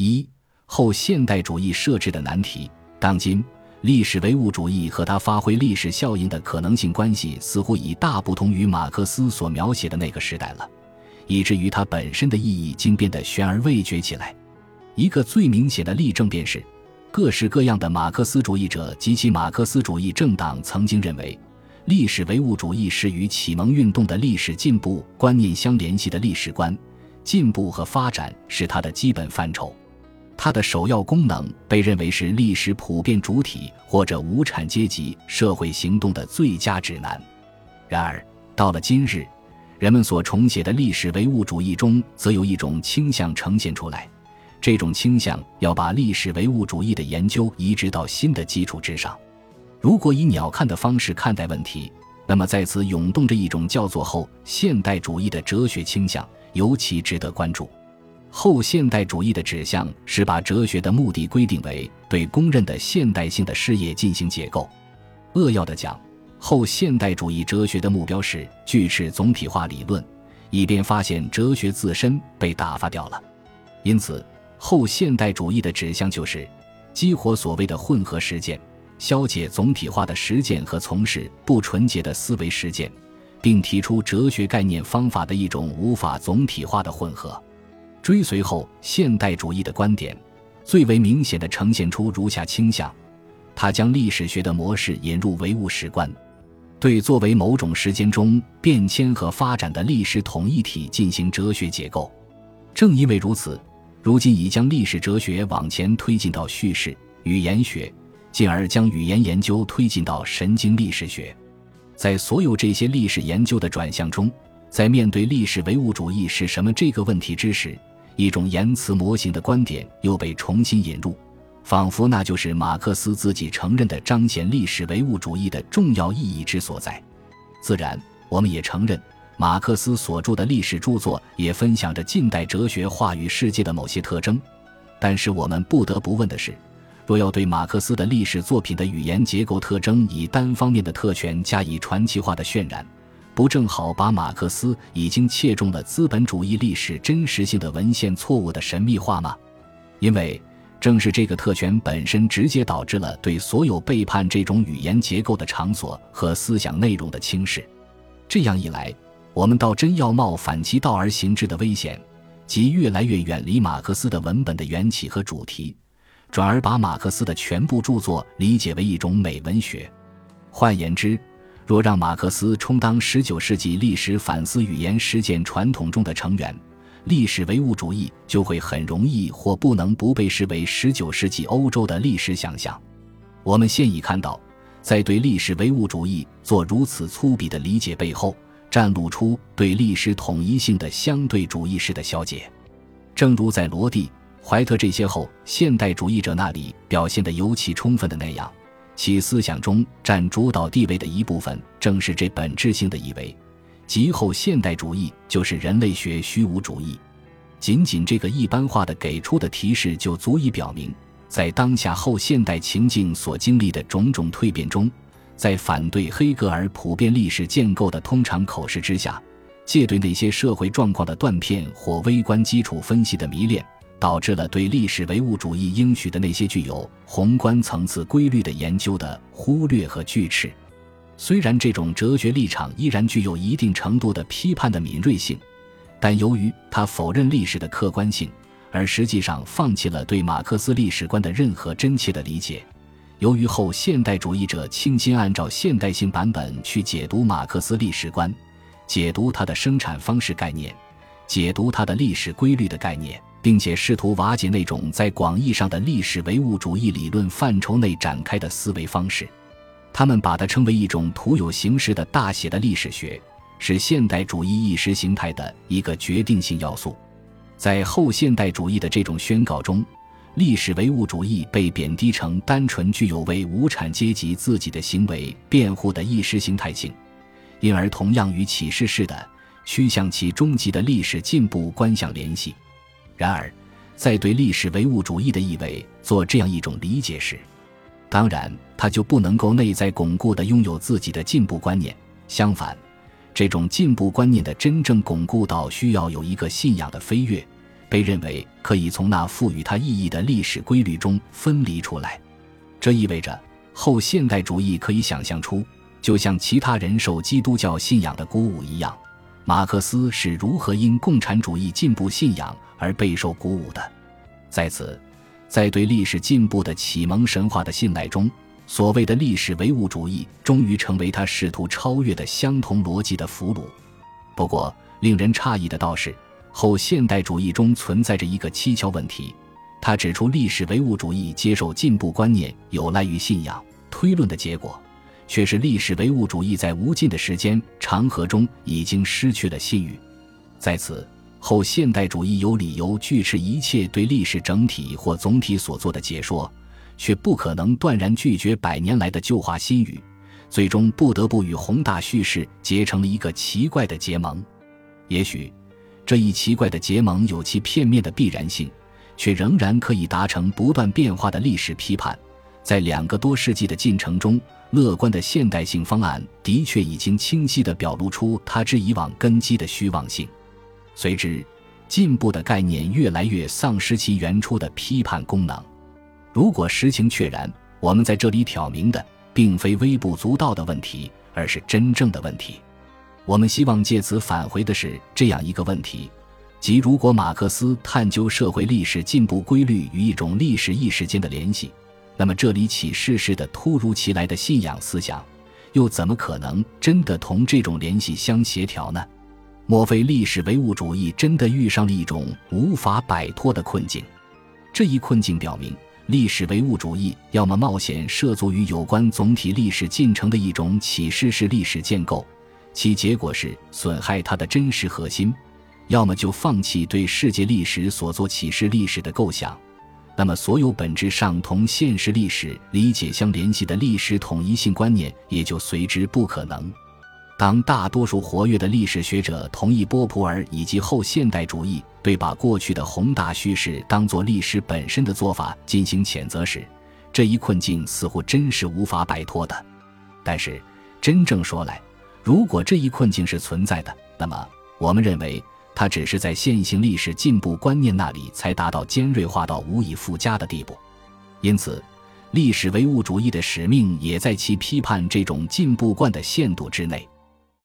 一、后现代主义设置的难题。当今，历史唯物主义和它发挥历史效应的可能性关系，似乎已大不同于马克思所描写的那个时代了，以至于它本身的意义竟变得悬而未决起来。一个最明显的例证便是，各式各样的马克思主义者及其马克思主义政党曾经认为，历史唯物主义是与启蒙运动的历史进步观念相联系的历史观。进步和发展是它的基本范畴，它的首要功能被认为是历史普遍主体或者无产阶级社会行动的最佳指南。然而，到了今日，人们所重写的历史唯物主义中，则有一种倾向呈现出来，这种倾向要把历史唯物主义的研究移植到新的基础之上。如果以鸟瞰的方式看待问题，那么在此涌动着一种叫做后现代主义的哲学倾向。尤其值得关注。后现代主义的指向是把哲学的目的规定为对公认的现代性的事业进行解构。扼要的讲，后现代主义哲学的目标是锯齿总体化理论，以便发现哲学自身被打发掉了。因此，后现代主义的指向就是激活所谓的混合实践，消解总体化的实践和从事不纯洁的思维实践。并提出哲学概念方法的一种无法总体化的混合。追随后现代主义的观点，最为明显的呈现出如下倾向：他将历史学的模式引入唯物史观，对作为某种时间中变迁和发展的历史统一体进行哲学结构。正因为如此，如今已将历史哲学往前推进到叙事语言学，进而将语言研究推进到神经历史学。在所有这些历史研究的转向中，在面对历史唯物主义是什么这个问题之时，一种言辞模型的观点又被重新引入，仿佛那就是马克思自己承认的彰显历史唯物主义的重要意义之所在。自然，我们也承认，马克思所著的历史著作也分享着近代哲学话语世界的某些特征。但是，我们不得不问的是。若要对马克思的历史作品的语言结构特征以单方面的特权加以传奇化的渲染，不正好把马克思已经切中了资本主义历史真实性的文献错误的神秘化吗？因为正是这个特权本身直接导致了对所有背叛这种语言结构的场所和思想内容的轻视。这样一来，我们倒真要冒反其道而行之的危险，即越来越远离马克思的文本的缘起和主题。转而把马克思的全部著作理解为一种美文学。换言之，若让马克思充当19世纪历史反思语言实践传统中的成员，历史唯物主义就会很容易或不能不被视为19世纪欧洲的历史想象。我们现已看到，在对历史唯物主义做如此粗鄙的理解背后，展露出对历史统一性的相对主义式的消解。正如在罗蒂。怀特这些后现代主义者那里表现得尤其充分的那样，其思想中占主导地位的一部分，正是这本质性的以为，即后现代主义就是人类学虚无主义。仅仅这个一般化的给出的提示，就足以表明，在当下后现代情境所经历的种种蜕变中，在反对黑格尔普遍历史建构的通常口实之下，借对那些社会状况的断片或微观基础分析的迷恋。导致了对历史唯物主义应许的那些具有宏观层次规律的研究的忽略和拒斥。虽然这种哲学立场依然具有一定程度的批判的敏锐性，但由于他否认历史的客观性，而实际上放弃了对马克思历史观的任何真切的理解。由于后现代主义者倾心按照现代性版本去解读马克思历史观，解读它的生产方式概念，解读它的历史规律的概念。并且试图瓦解那种在广义上的历史唯物主义理论范畴内展开的思维方式，他们把它称为一种徒有形式的大写的历史学，是现代主义意识形态的一个决定性要素。在后现代主义的这种宣告中，历史唯物主义被贬低成单纯具有为无产阶级自己的行为辩护的意识形态性，因而同样与启示式的趋向其终极的历史进步观相联系。然而，在对历史唯物主义的意味做这样一种理解时，当然他就不能够内在巩固地拥有自己的进步观念。相反，这种进步观念的真正巩固到需要有一个信仰的飞跃，被认为可以从那赋予它意义的历史规律中分离出来。这意味着后现代主义可以想象出，就像其他人受基督教信仰的鼓舞一样，马克思是如何因共产主义进步信仰而备受鼓舞的。在此，在对历史进步的启蒙神话的信赖中，所谓的历史唯物主义终于成为他试图超越的相同逻辑的俘虏。不过，令人诧异的倒是，后现代主义中存在着一个蹊跷问题。他指出，历史唯物主义接受进步观念有赖于信仰推论的结果，却是历史唯物主义在无尽的时间长河中已经失去了信誉。在此，后现代主义有理由拒斥一切对历史整体或总体所做的解说，却不可能断然拒绝百年来的旧话新语，最终不得不与宏大叙事结成了一个奇怪的结盟。也许，这一奇怪的结盟有其片面的必然性。却仍然可以达成不断变化的历史批判，在两个多世纪的进程中，乐观的现代性方案的确已经清晰地表露出它之以往根基的虚妄性。随之，进步的概念越来越丧失其原初的批判功能。如果实情确然，我们在这里挑明的并非微不足道的问题，而是真正的问题。我们希望借此返回的是这样一个问题。即，如果马克思探究社会历史进步规律与一种历史意识间的联系，那么这里启示式的突如其来的信仰思想，又怎么可能真的同这种联系相协调呢？莫非历史唯物主义真的遇上了一种无法摆脱的困境？这一困境表明，历史唯物主义要么冒险涉足于有关总体历史进程的一种启示式历史建构，其结果是损害它的真实核心。要么就放弃对世界历史所做启示历史的构想，那么所有本质上同现实历史理解相联系的历史统一性观念也就随之不可能。当大多数活跃的历史学者同意波普尔以及后现代主义对把过去的宏大叙事当作历史本身的做法进行谴责时，这一困境似乎真是无法摆脱的。但是，真正说来，如果这一困境是存在的，那么我们认为。它只是在线性历史进步观念那里才达到尖锐化到无以复加的地步，因此，历史唯物主义的使命也在其批判这种进步观的限度之内。